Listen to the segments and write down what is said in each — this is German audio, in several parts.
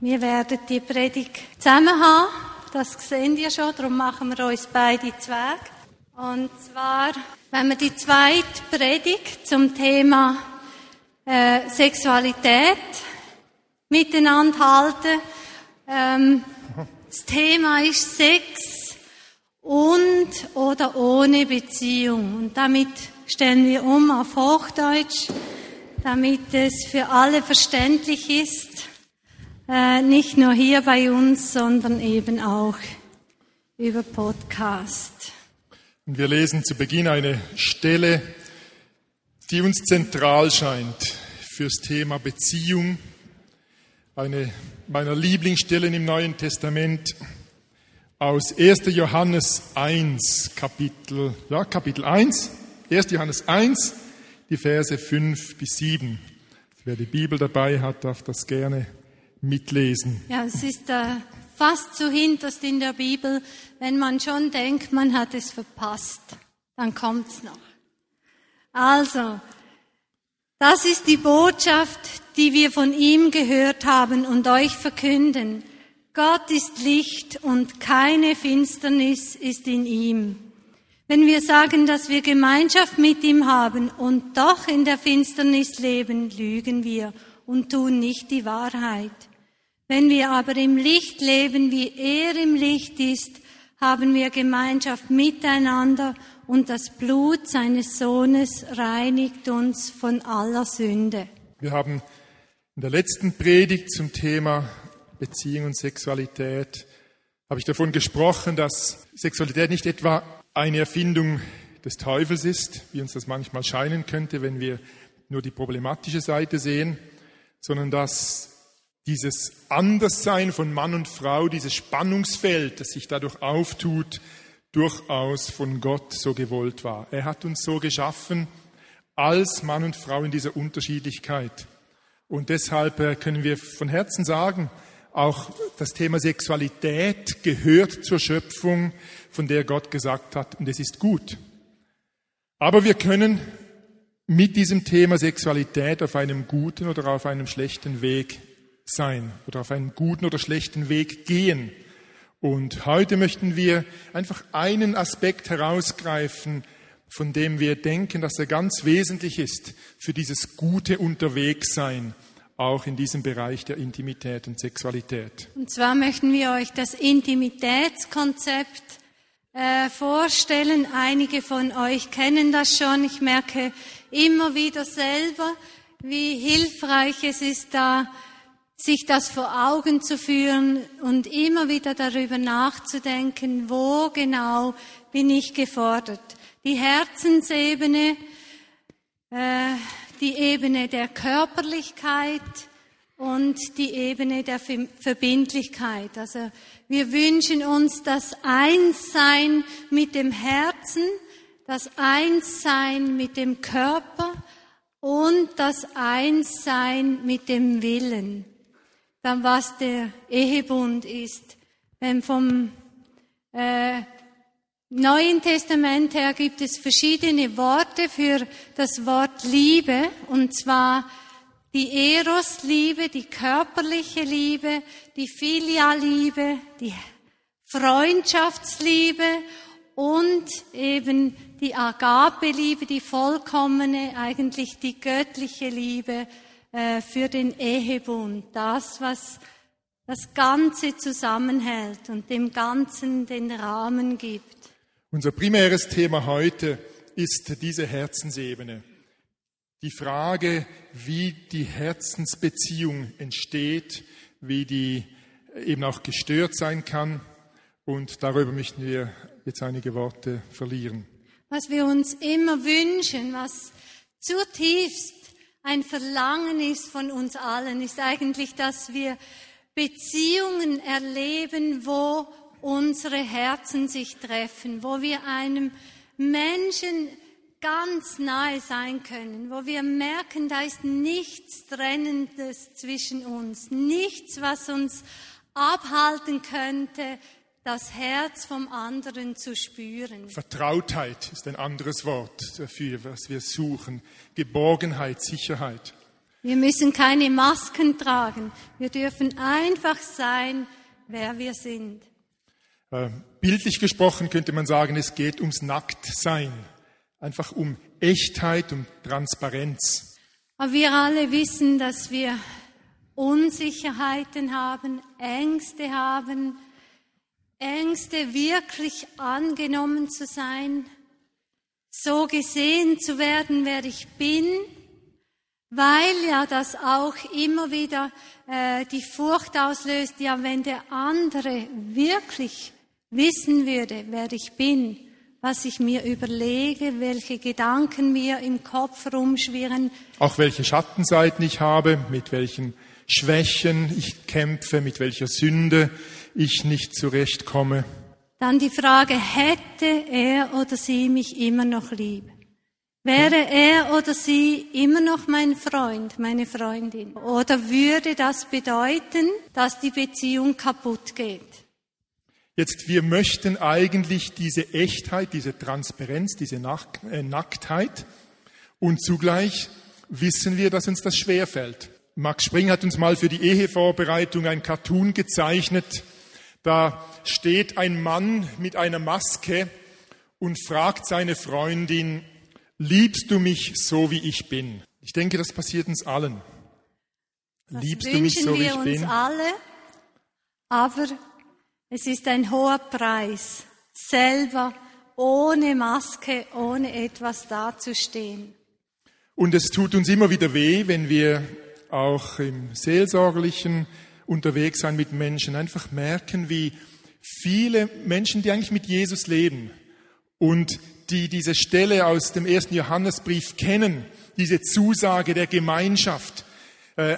Wir werden die Predigt zusammen haben. Das sehen wir schon, darum machen wir uns beide Zweig. Und zwar, wenn wir die zweite Predigt zum Thema äh, Sexualität miteinander halten. Ähm, das Thema ist Sex und oder ohne Beziehung. Und damit stellen wir um auf Hochdeutsch, damit es für alle verständlich ist. Äh, nicht nur hier bei uns, sondern eben auch über Podcast. Und wir lesen zu Beginn eine Stelle, die uns zentral scheint fürs Thema Beziehung. Eine meiner Lieblingsstellen im Neuen Testament aus 1. Johannes 1, Kapitel, ja, Kapitel 1, 1. Johannes 1, die Verse 5 bis 7. Wer die Bibel dabei hat, darf das gerne mitlesen. Ja, es ist äh, fast so hinterst in der Bibel, wenn man schon denkt, man hat es verpasst, dann kommt's noch. Also, das ist die Botschaft, die wir von ihm gehört haben und euch verkünden. Gott ist Licht und keine Finsternis ist in ihm. Wenn wir sagen, dass wir Gemeinschaft mit ihm haben und doch in der Finsternis leben, lügen wir und tun nicht die Wahrheit. Wenn wir aber im Licht leben, wie er im Licht ist, haben wir Gemeinschaft miteinander und das Blut seines Sohnes reinigt uns von aller Sünde. Wir haben in der letzten Predigt zum Thema Beziehung und Sexualität habe ich davon gesprochen, dass Sexualität nicht etwa eine Erfindung des Teufels ist, wie uns das manchmal scheinen könnte, wenn wir nur die problematische Seite sehen, sondern dass dieses Anderssein von Mann und Frau, dieses Spannungsfeld, das sich dadurch auftut, durchaus von Gott so gewollt war. Er hat uns so geschaffen als Mann und Frau in dieser Unterschiedlichkeit. Und deshalb äh, können wir von Herzen sagen, auch das Thema Sexualität gehört zur Schöpfung, von der Gott gesagt hat, und es ist gut. Aber wir können mit diesem Thema Sexualität auf einem guten oder auf einem schlechten Weg sein oder auf einen guten oder schlechten Weg gehen. Und heute möchten wir einfach einen Aspekt herausgreifen, von dem wir denken, dass er ganz wesentlich ist für dieses gute Unterwegssein, auch in diesem Bereich der Intimität und Sexualität. Und zwar möchten wir euch das Intimitätskonzept äh, vorstellen. Einige von euch kennen das schon. Ich merke immer wieder selber, wie hilfreich es ist, da sich das vor Augen zu führen und immer wieder darüber nachzudenken, wo genau bin ich gefordert. Die Herzensebene, äh, die Ebene der Körperlichkeit und die Ebene der Verbindlichkeit. Also wir wünschen uns das Einssein mit dem Herzen, das Einssein mit dem Körper und das Einssein mit dem Willen dann was der Ehebund ist. Denn vom äh, Neuen Testament her gibt es verschiedene Worte für das Wort Liebe, und zwar die Eros-Liebe, die körperliche Liebe, die Filialiebe, die Freundschaftsliebe und eben die Agape-Liebe, die vollkommene, eigentlich die göttliche Liebe, äh, für den Ehebund, das, was das Ganze zusammenhält und dem Ganzen den Rahmen gibt. Unser primäres Thema heute ist diese Herzensebene. Die Frage, wie die Herzensbeziehung entsteht, wie die eben auch gestört sein kann. Und darüber möchten wir jetzt einige Worte verlieren. Was wir uns immer wünschen, was zutiefst ein Verlangen ist von uns allen, ist eigentlich, dass wir Beziehungen erleben, wo unsere Herzen sich treffen, wo wir einem Menschen ganz nahe sein können, wo wir merken, da ist nichts Trennendes zwischen uns, nichts, was uns abhalten könnte, das Herz vom anderen zu spüren. Vertrautheit ist ein anderes Wort dafür, was wir suchen. Geborgenheit, Sicherheit. Wir müssen keine Masken tragen. Wir dürfen einfach sein, wer wir sind. Äh, bildlich gesprochen könnte man sagen, es geht ums Nacktsein. Einfach um Echtheit, um Transparenz. Aber wir alle wissen, dass wir Unsicherheiten haben, Ängste haben, Ängste wirklich angenommen zu sein, so gesehen zu werden, wer ich bin, weil ja das auch immer wieder äh, die Furcht auslöst, ja, wenn der andere wirklich wissen würde, wer ich bin, was ich mir überlege, welche Gedanken mir im Kopf rumschwirren. Auch welche Schattenseiten ich habe, mit welchen Schwächen ich kämpfe, mit welcher Sünde ich nicht zurechtkomme. Dann die Frage, hätte er oder sie mich immer noch lieb? Wäre er oder sie immer noch mein Freund, meine Freundin? Oder würde das bedeuten, dass die Beziehung kaputt geht? Jetzt, wir möchten eigentlich diese Echtheit, diese Transparenz, diese äh, Nacktheit und zugleich wissen wir, dass uns das schwerfällt. Max Spring hat uns mal für die Ehevorbereitung ein Cartoon gezeichnet. Da steht ein Mann mit einer Maske und fragt seine Freundin, liebst du mich so wie ich bin? Ich denke, das passiert uns allen. Das liebst du mich so wie ich bin? Alle, aber es ist ein hoher Preis, selber ohne Maske, ohne etwas dazustehen. Und es tut uns immer wieder weh, wenn wir auch im Seelsorgerlichen unterwegs sein mit Menschen, einfach merken, wie viele Menschen, die eigentlich mit Jesus leben und die diese Stelle aus dem ersten Johannesbrief kennen, diese Zusage der Gemeinschaft äh,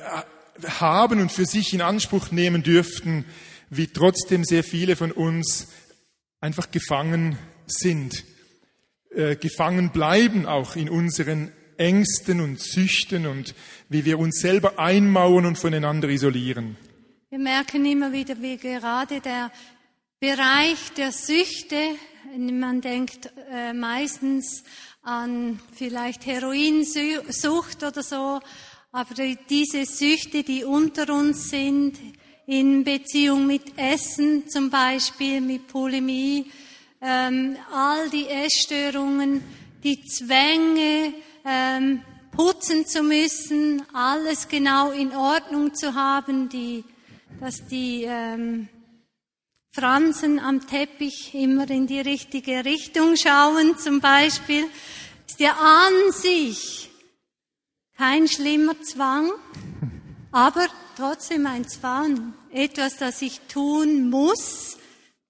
haben und für sich in Anspruch nehmen dürften, wie trotzdem sehr viele von uns einfach gefangen sind, äh, gefangen bleiben auch in unseren Ängsten und Süchten und wie wir uns selber einmauern und voneinander isolieren. Wir merken immer wieder, wie gerade der Bereich der Süchte, man denkt äh, meistens an vielleicht Heroinsucht oder so, aber diese Süchte, die unter uns sind, in Beziehung mit Essen zum Beispiel, mit Polemie, ähm, all die Essstörungen, die Zwänge, ähm, putzen zu müssen, alles genau in Ordnung zu haben, die, dass die ähm, Fransen am Teppich immer in die richtige Richtung schauen zum Beispiel, ist ja an sich kein schlimmer Zwang, aber trotzdem ein Zwang, etwas, das ich tun muss,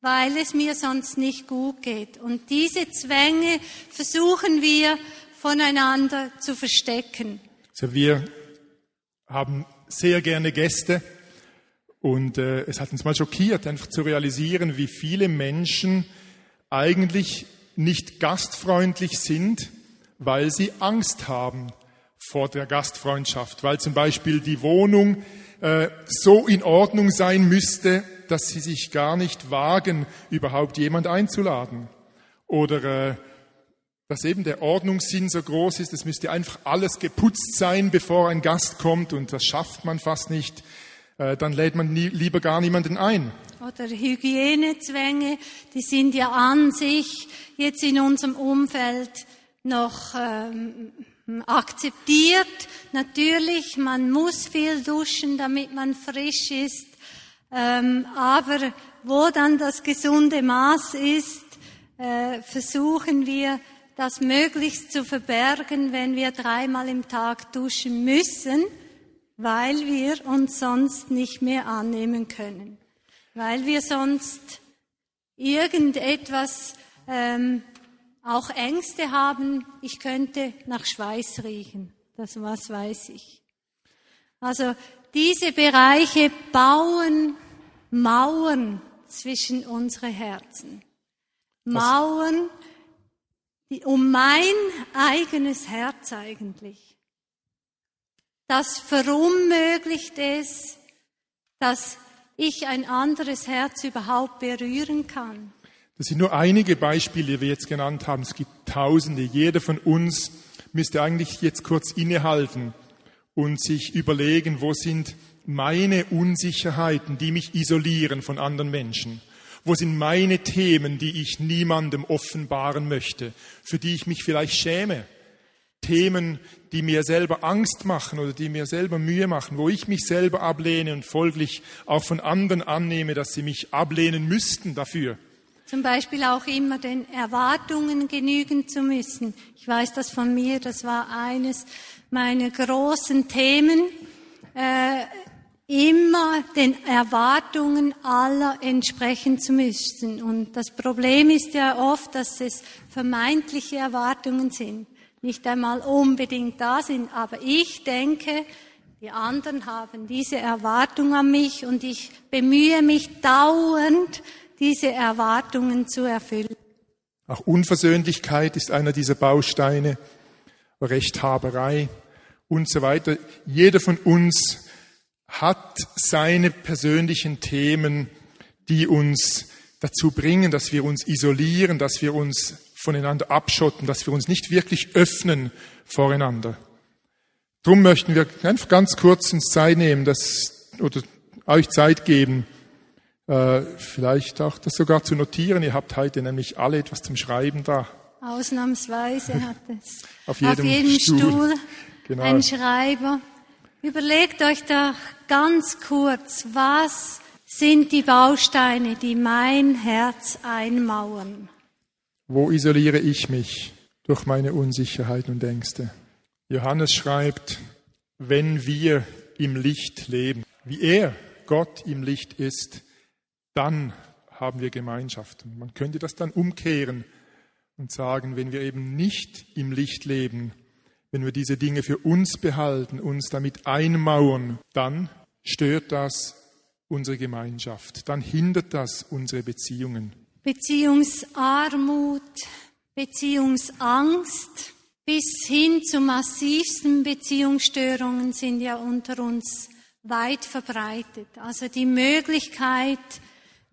weil es mir sonst nicht gut geht. Und diese Zwänge versuchen wir voneinander zu verstecken. Also wir haben sehr gerne Gäste und äh, es hat uns mal schockiert, einfach zu realisieren, wie viele Menschen eigentlich nicht gastfreundlich sind, weil sie Angst haben vor der Gastfreundschaft, weil zum Beispiel die Wohnung äh, so in Ordnung sein müsste, dass sie sich gar nicht wagen, überhaupt jemand einzuladen. Oder äh, dass eben der Ordnungssinn so groß ist, es müsste einfach alles geputzt sein, bevor ein Gast kommt und das schafft man fast nicht, äh, dann lädt man nie, lieber gar niemanden ein. Oder Hygienezwänge, die sind ja an sich jetzt in unserem Umfeld noch ähm, akzeptiert. Natürlich, man muss viel duschen, damit man frisch ist, ähm, aber wo dann das gesunde Maß ist, äh, versuchen wir das möglichst zu verbergen, wenn wir dreimal im Tag duschen müssen, weil wir uns sonst nicht mehr annehmen können, weil wir sonst irgendetwas ähm, auch Ängste haben, ich könnte nach Schweiß riechen. Das was weiß ich. Also diese Bereiche bauen Mauern zwischen unsere Herzen. Mauern, um mein eigenes Herz eigentlich. Das verunmöglicht es, dass ich ein anderes Herz überhaupt berühren kann. Das sind nur einige Beispiele, die wir jetzt genannt haben. Es gibt Tausende. Jeder von uns müsste eigentlich jetzt kurz innehalten und sich überlegen, wo sind meine Unsicherheiten, die mich isolieren von anderen Menschen? Wo sind meine Themen, die ich niemandem offenbaren möchte, für die ich mich vielleicht schäme? Themen, die mir selber Angst machen oder die mir selber Mühe machen, wo ich mich selber ablehne und folglich auch von anderen annehme, dass sie mich ablehnen müssten dafür. Zum Beispiel auch immer den Erwartungen genügen zu müssen. Ich weiß das von mir, das war eines meine großen Themen, äh, immer den Erwartungen aller entsprechen zu müssen. Und das Problem ist ja oft, dass es vermeintliche Erwartungen sind, nicht einmal unbedingt da sind. Aber ich denke, die anderen haben diese Erwartung an mich und ich bemühe mich dauernd, diese Erwartungen zu erfüllen. Auch Unversöhnlichkeit ist einer dieser Bausteine. Rechthaberei und so weiter. Jeder von uns hat seine persönlichen Themen, die uns dazu bringen, dass wir uns isolieren, dass wir uns voneinander abschotten, dass wir uns nicht wirklich öffnen voreinander. Drum möchten wir einfach ganz kurz uns Zeit nehmen, das, oder euch Zeit geben, äh, vielleicht auch das sogar zu notieren. Ihr habt heute nämlich alle etwas zum Schreiben da. Ausnahmsweise hat es auf jedem, auf jedem Stuhl, Stuhl genau. ein Schreiber. Überlegt euch doch ganz kurz, was sind die Bausteine, die mein Herz einmauern? Wo isoliere ich mich durch meine Unsicherheit und Ängste? Johannes schreibt, wenn wir im Licht leben, wie er, Gott, im Licht ist, dann haben wir Gemeinschaft. Man könnte das dann umkehren und sagen, wenn wir eben nicht im Licht leben, wenn wir diese Dinge für uns behalten, uns damit einmauern, dann stört das unsere Gemeinschaft, dann hindert das unsere Beziehungen. Beziehungsarmut, Beziehungsangst bis hin zu massivsten Beziehungsstörungen sind ja unter uns weit verbreitet. Also die Möglichkeit,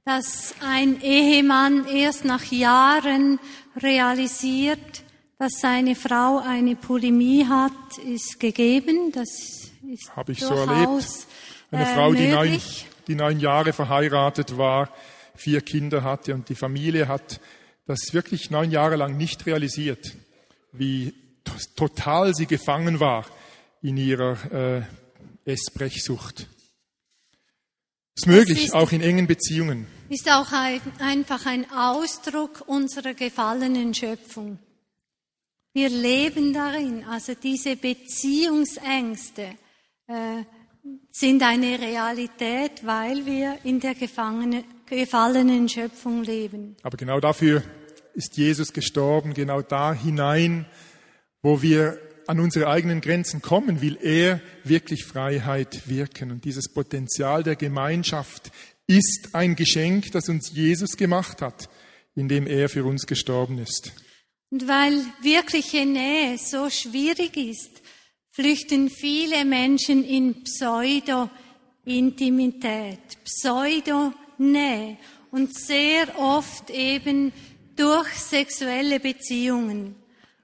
dass ein Ehemann erst nach Jahren realisiert, dass seine Frau eine Polemie hat, ist gegeben. Das ist Habe ich so erlebt. Eine Frau, die neun, die neun Jahre verheiratet war, vier Kinder hatte und die Familie hat das wirklich neun Jahre lang nicht realisiert, wie total sie gefangen war in ihrer äh, Essbrechsucht. Ist möglich, ist, auch in engen Beziehungen. Ist auch ein, einfach ein Ausdruck unserer gefallenen Schöpfung. Wir leben darin. Also diese Beziehungsängste äh, sind eine Realität, weil wir in der gefallenen Schöpfung leben. Aber genau dafür ist Jesus gestorben, genau da hinein, wo wir an unsere eigenen Grenzen kommen, will er wirklich Freiheit wirken. Und dieses Potenzial der Gemeinschaft ist ein Geschenk, das uns Jesus gemacht hat, indem er für uns gestorben ist. Und weil wirkliche Nähe so schwierig ist, flüchten viele Menschen in Pseudo-Intimität, Pseudo-Nähe und sehr oft eben durch sexuelle Beziehungen.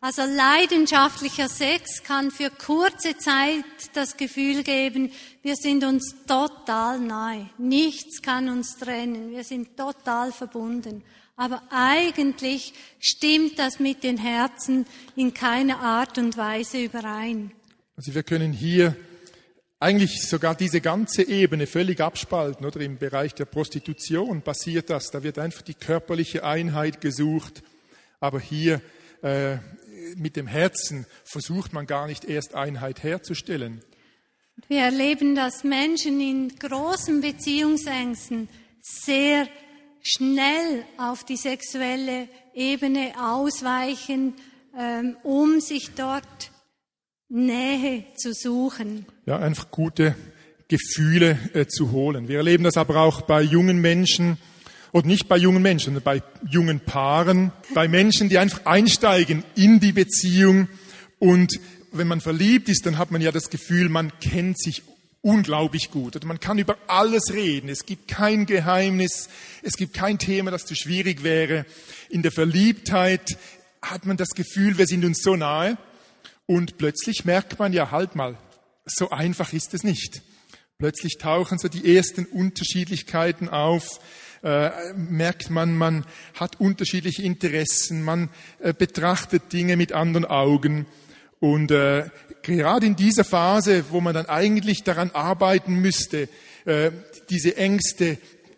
Also leidenschaftlicher Sex kann für kurze Zeit das Gefühl geben, wir sind uns total nahe. Nichts kann uns trennen. Wir sind total verbunden. Aber eigentlich stimmt das mit den Herzen in keiner Art und Weise überein. Also wir können hier eigentlich sogar diese ganze Ebene völlig abspalten, oder im Bereich der Prostitution passiert das. Da wird einfach die körperliche Einheit gesucht. Aber hier äh, mit dem Herzen versucht man gar nicht erst Einheit herzustellen. Wir erleben, dass Menschen in großen Beziehungsängsten sehr schnell auf die sexuelle Ebene ausweichen, ähm, um sich dort Nähe zu suchen. Ja, einfach gute Gefühle äh, zu holen. Wir erleben das aber auch bei jungen Menschen, und nicht bei jungen Menschen, sondern bei jungen Paaren, bei Menschen, die einfach einsteigen in die Beziehung. Und wenn man verliebt ist, dann hat man ja das Gefühl, man kennt sich unglaublich gut. Oder man kann über alles reden. Es gibt kein Geheimnis. Es gibt kein Thema, das zu schwierig wäre. In der Verliebtheit hat man das Gefühl, wir sind uns so nahe. Und plötzlich merkt man ja, halt mal, so einfach ist es nicht. Plötzlich tauchen so die ersten Unterschiedlichkeiten auf, äh, merkt man, man hat unterschiedliche Interessen, man äh, betrachtet Dinge mit anderen Augen. Und äh, gerade in dieser Phase, wo man dann eigentlich daran arbeiten müsste, äh, diese Ängste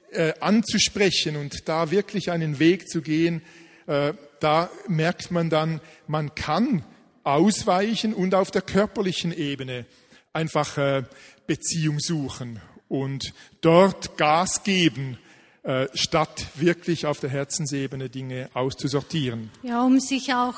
äh, anzusprechen und da wirklich einen Weg zu gehen, äh, da merkt man dann, man kann ausweichen und auf der körperlichen Ebene einfach äh, Beziehung suchen und dort Gas geben, äh, statt wirklich auf der Herzensebene Dinge auszusortieren. Ja, um sich auch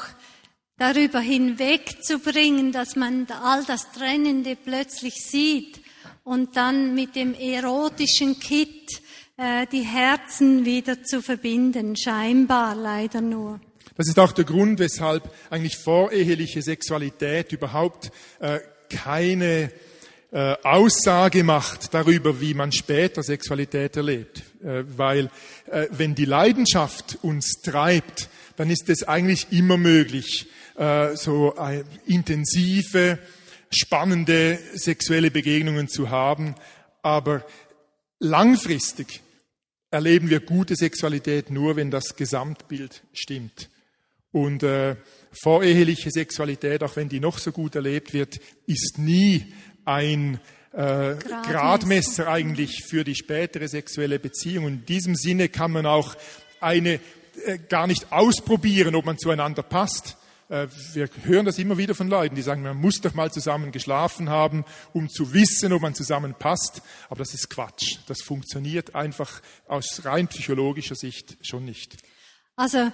darüber hinwegzubringen, dass man all das Trennende plötzlich sieht und dann mit dem erotischen Kit äh, die Herzen wieder zu verbinden, scheinbar leider nur. Das ist auch der Grund, weshalb eigentlich voreheliche Sexualität überhaupt äh, keine äh, Aussage macht darüber, wie man später Sexualität erlebt. Äh, weil äh, wenn die Leidenschaft uns treibt, dann ist es eigentlich immer möglich, äh, so äh, intensive, spannende sexuelle Begegnungen zu haben. Aber langfristig erleben wir gute Sexualität nur, wenn das Gesamtbild stimmt. Und äh, voreheliche Sexualität, auch wenn die noch so gut erlebt wird, ist nie ein äh, Gradmesser eigentlich für die spätere sexuelle Beziehung. Und in diesem Sinne kann man auch eine äh, gar nicht ausprobieren, ob man zueinander passt. Äh, wir hören das immer wieder von Leuten, die sagen, man muss doch mal zusammen geschlafen haben, um zu wissen, ob man zusammen passt. Aber das ist Quatsch. Das funktioniert einfach aus rein psychologischer Sicht schon nicht. Also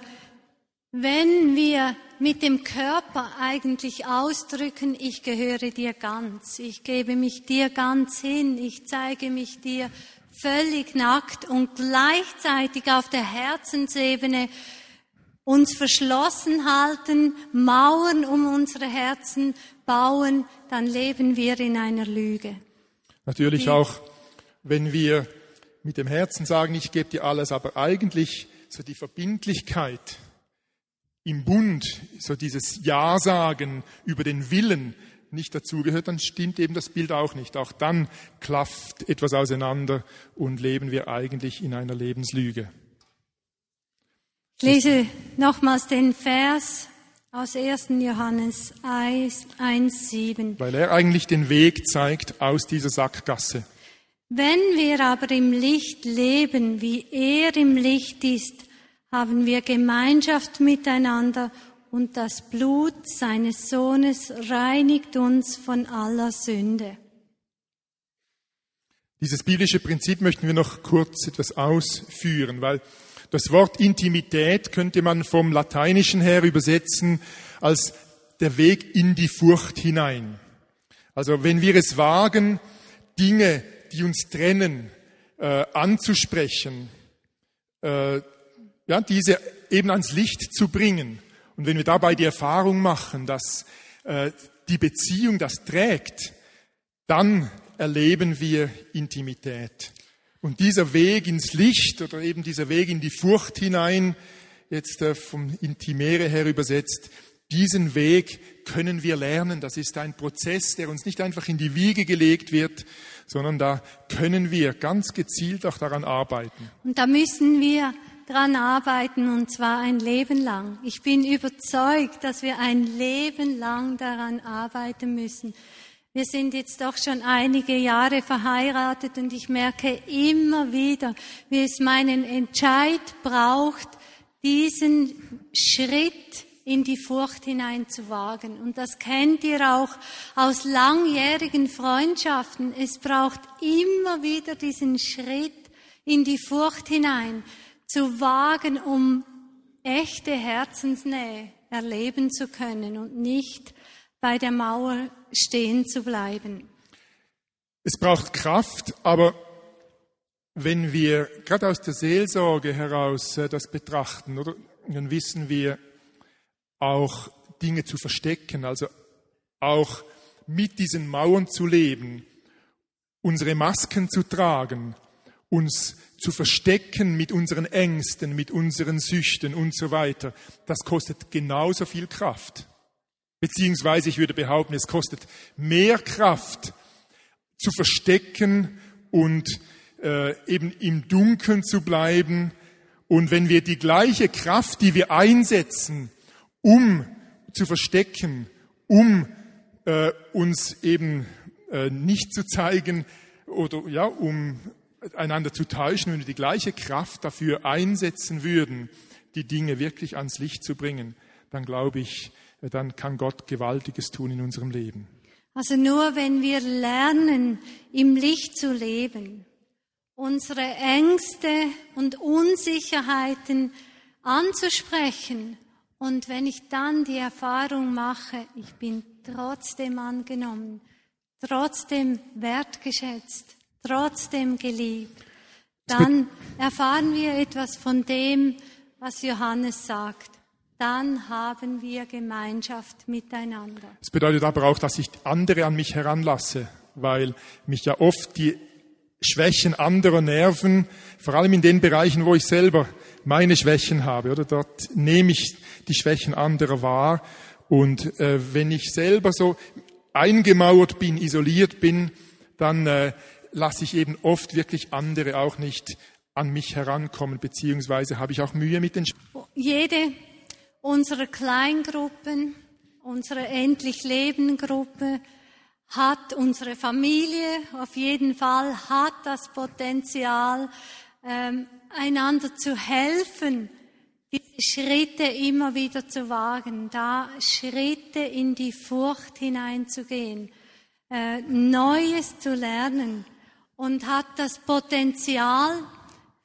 wenn wir mit dem Körper eigentlich ausdrücken, ich gehöre dir ganz, ich gebe mich dir ganz hin, ich zeige mich dir völlig nackt und gleichzeitig auf der Herzensebene uns verschlossen halten, Mauern um unsere Herzen bauen, dann leben wir in einer Lüge. Natürlich auch, wenn wir mit dem Herzen sagen, ich gebe dir alles, aber eigentlich so die Verbindlichkeit, im Bund so dieses Ja sagen über den Willen nicht dazugehört, dann stimmt eben das Bild auch nicht. Auch dann klafft etwas auseinander und leben wir eigentlich in einer Lebenslüge. Ich lese nochmals den Vers aus 1. Johannes 1, 1, 7. Weil er eigentlich den Weg zeigt aus dieser Sackgasse. Wenn wir aber im Licht leben, wie er im Licht ist, haben wir Gemeinschaft miteinander und das Blut seines Sohnes reinigt uns von aller Sünde. Dieses biblische Prinzip möchten wir noch kurz etwas ausführen, weil das Wort Intimität könnte man vom Lateinischen her übersetzen als der Weg in die Furcht hinein. Also wenn wir es wagen, Dinge, die uns trennen, äh, anzusprechen, äh, ja, diese eben ans Licht zu bringen. Und wenn wir dabei die Erfahrung machen, dass äh, die Beziehung das trägt, dann erleben wir Intimität. Und dieser Weg ins Licht oder eben dieser Weg in die Furcht hinein, jetzt äh, vom Intimere her übersetzt, diesen Weg können wir lernen. Das ist ein Prozess, der uns nicht einfach in die Wiege gelegt wird, sondern da können wir ganz gezielt auch daran arbeiten. Und da müssen wir dran arbeiten und zwar ein Leben lang. Ich bin überzeugt, dass wir ein Leben lang daran arbeiten müssen. Wir sind jetzt doch schon einige Jahre verheiratet und ich merke immer wieder, wie es meinen Entscheid braucht, diesen Schritt in die Furcht hinein zu wagen. Und das kennt ihr auch aus langjährigen Freundschaften. Es braucht immer wieder diesen Schritt in die Furcht hinein zu wagen, um echte Herzensnähe erleben zu können und nicht bei der Mauer stehen zu bleiben. Es braucht Kraft, aber wenn wir gerade aus der Seelsorge heraus äh, das betrachten, oder, dann wissen wir auch Dinge zu verstecken, also auch mit diesen Mauern zu leben, unsere Masken zu tragen, uns zu verstecken mit unseren Ängsten, mit unseren Süchten und so weiter, das kostet genauso viel Kraft. Beziehungsweise ich würde behaupten, es kostet mehr Kraft zu verstecken und äh, eben im Dunkeln zu bleiben. Und wenn wir die gleiche Kraft, die wir einsetzen, um zu verstecken, um äh, uns eben äh, nicht zu zeigen oder ja, um einander zu täuschen, wenn wir die gleiche Kraft dafür einsetzen würden, die Dinge wirklich ans Licht zu bringen, dann glaube ich, dann kann Gott Gewaltiges tun in unserem Leben. Also nur wenn wir lernen, im Licht zu leben, unsere Ängste und Unsicherheiten anzusprechen und wenn ich dann die Erfahrung mache, ich bin trotzdem angenommen, trotzdem wertgeschätzt, trotzdem geliebt, dann erfahren wir etwas von dem, was Johannes sagt. Dann haben wir Gemeinschaft miteinander. Das bedeutet aber auch, dass ich andere an mich heranlasse, weil mich ja oft die Schwächen anderer nerven, vor allem in den Bereichen, wo ich selber meine Schwächen habe. Oder dort nehme ich die Schwächen anderer wahr. Und äh, wenn ich selber so eingemauert bin, isoliert bin, dann äh, lasse ich eben oft wirklich andere auch nicht an mich herankommen, beziehungsweise habe ich auch Mühe mit den. Sch Jede unserer Kleingruppen, unsere Endlich Leben Gruppe hat unsere Familie auf jeden Fall hat das Potenzial, ähm, einander zu helfen, diese Schritte immer wieder zu wagen, da Schritte in die Furcht hineinzugehen, äh, Neues zu lernen und hat das Potenzial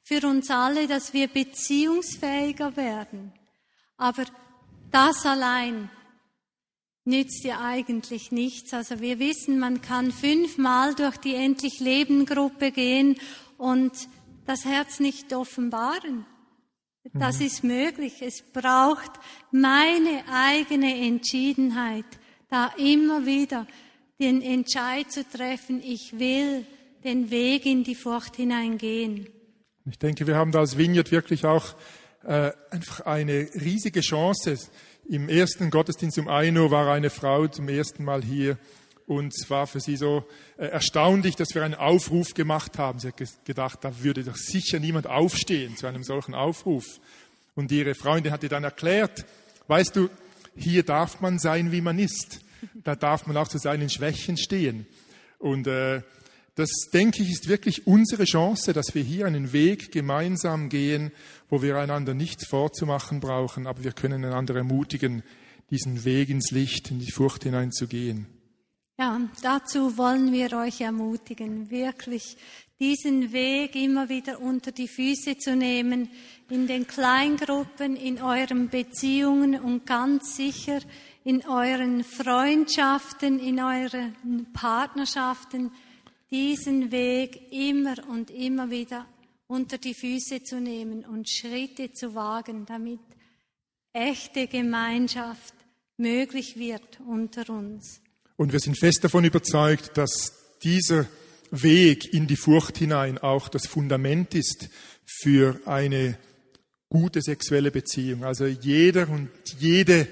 für uns alle, dass wir beziehungsfähiger werden. Aber das allein nützt ja eigentlich nichts. Also wir wissen, man kann fünfmal durch die Endlich Leben Gruppe gehen und das Herz nicht offenbaren. Das mhm. ist möglich. Es braucht meine eigene Entschiedenheit, da immer wieder den Entscheid zu treffen, ich will den Weg in die Furcht hineingehen. Ich denke, wir haben da als Vineyard wirklich auch äh, einfach eine riesige Chance. Im ersten Gottesdienst um 1 Uhr war eine Frau zum ersten Mal hier und es war für sie so äh, erstaunlich, dass wir einen Aufruf gemacht haben. Sie hat gedacht, da würde doch sicher niemand aufstehen zu einem solchen Aufruf. Und ihre Freundin hat ihr dann erklärt, weißt du, hier darf man sein, wie man ist. Da darf man auch zu seinen Schwächen stehen. Und äh, das, denke ich, ist wirklich unsere Chance, dass wir hier einen Weg gemeinsam gehen, wo wir einander nichts vorzumachen brauchen, aber wir können einander ermutigen, diesen Weg ins Licht, in die Furcht hineinzugehen. Ja, dazu wollen wir euch ermutigen, wirklich diesen Weg immer wieder unter die Füße zu nehmen, in den Kleingruppen, in euren Beziehungen und ganz sicher in euren Freundschaften, in euren Partnerschaften, diesen Weg immer und immer wieder unter die Füße zu nehmen und Schritte zu wagen, damit echte Gemeinschaft möglich wird unter uns. Und wir sind fest davon überzeugt, dass dieser Weg in die Furcht hinein auch das Fundament ist für eine gute sexuelle Beziehung. Also jeder und jede,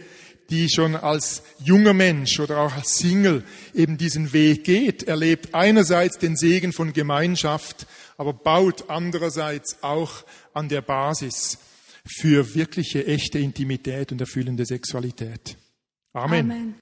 die schon als junger Mensch oder auch als Single eben diesen Weg geht, erlebt einerseits den Segen von Gemeinschaft, aber baut andererseits auch an der Basis für wirkliche, echte Intimität und erfüllende Sexualität. Amen. Amen.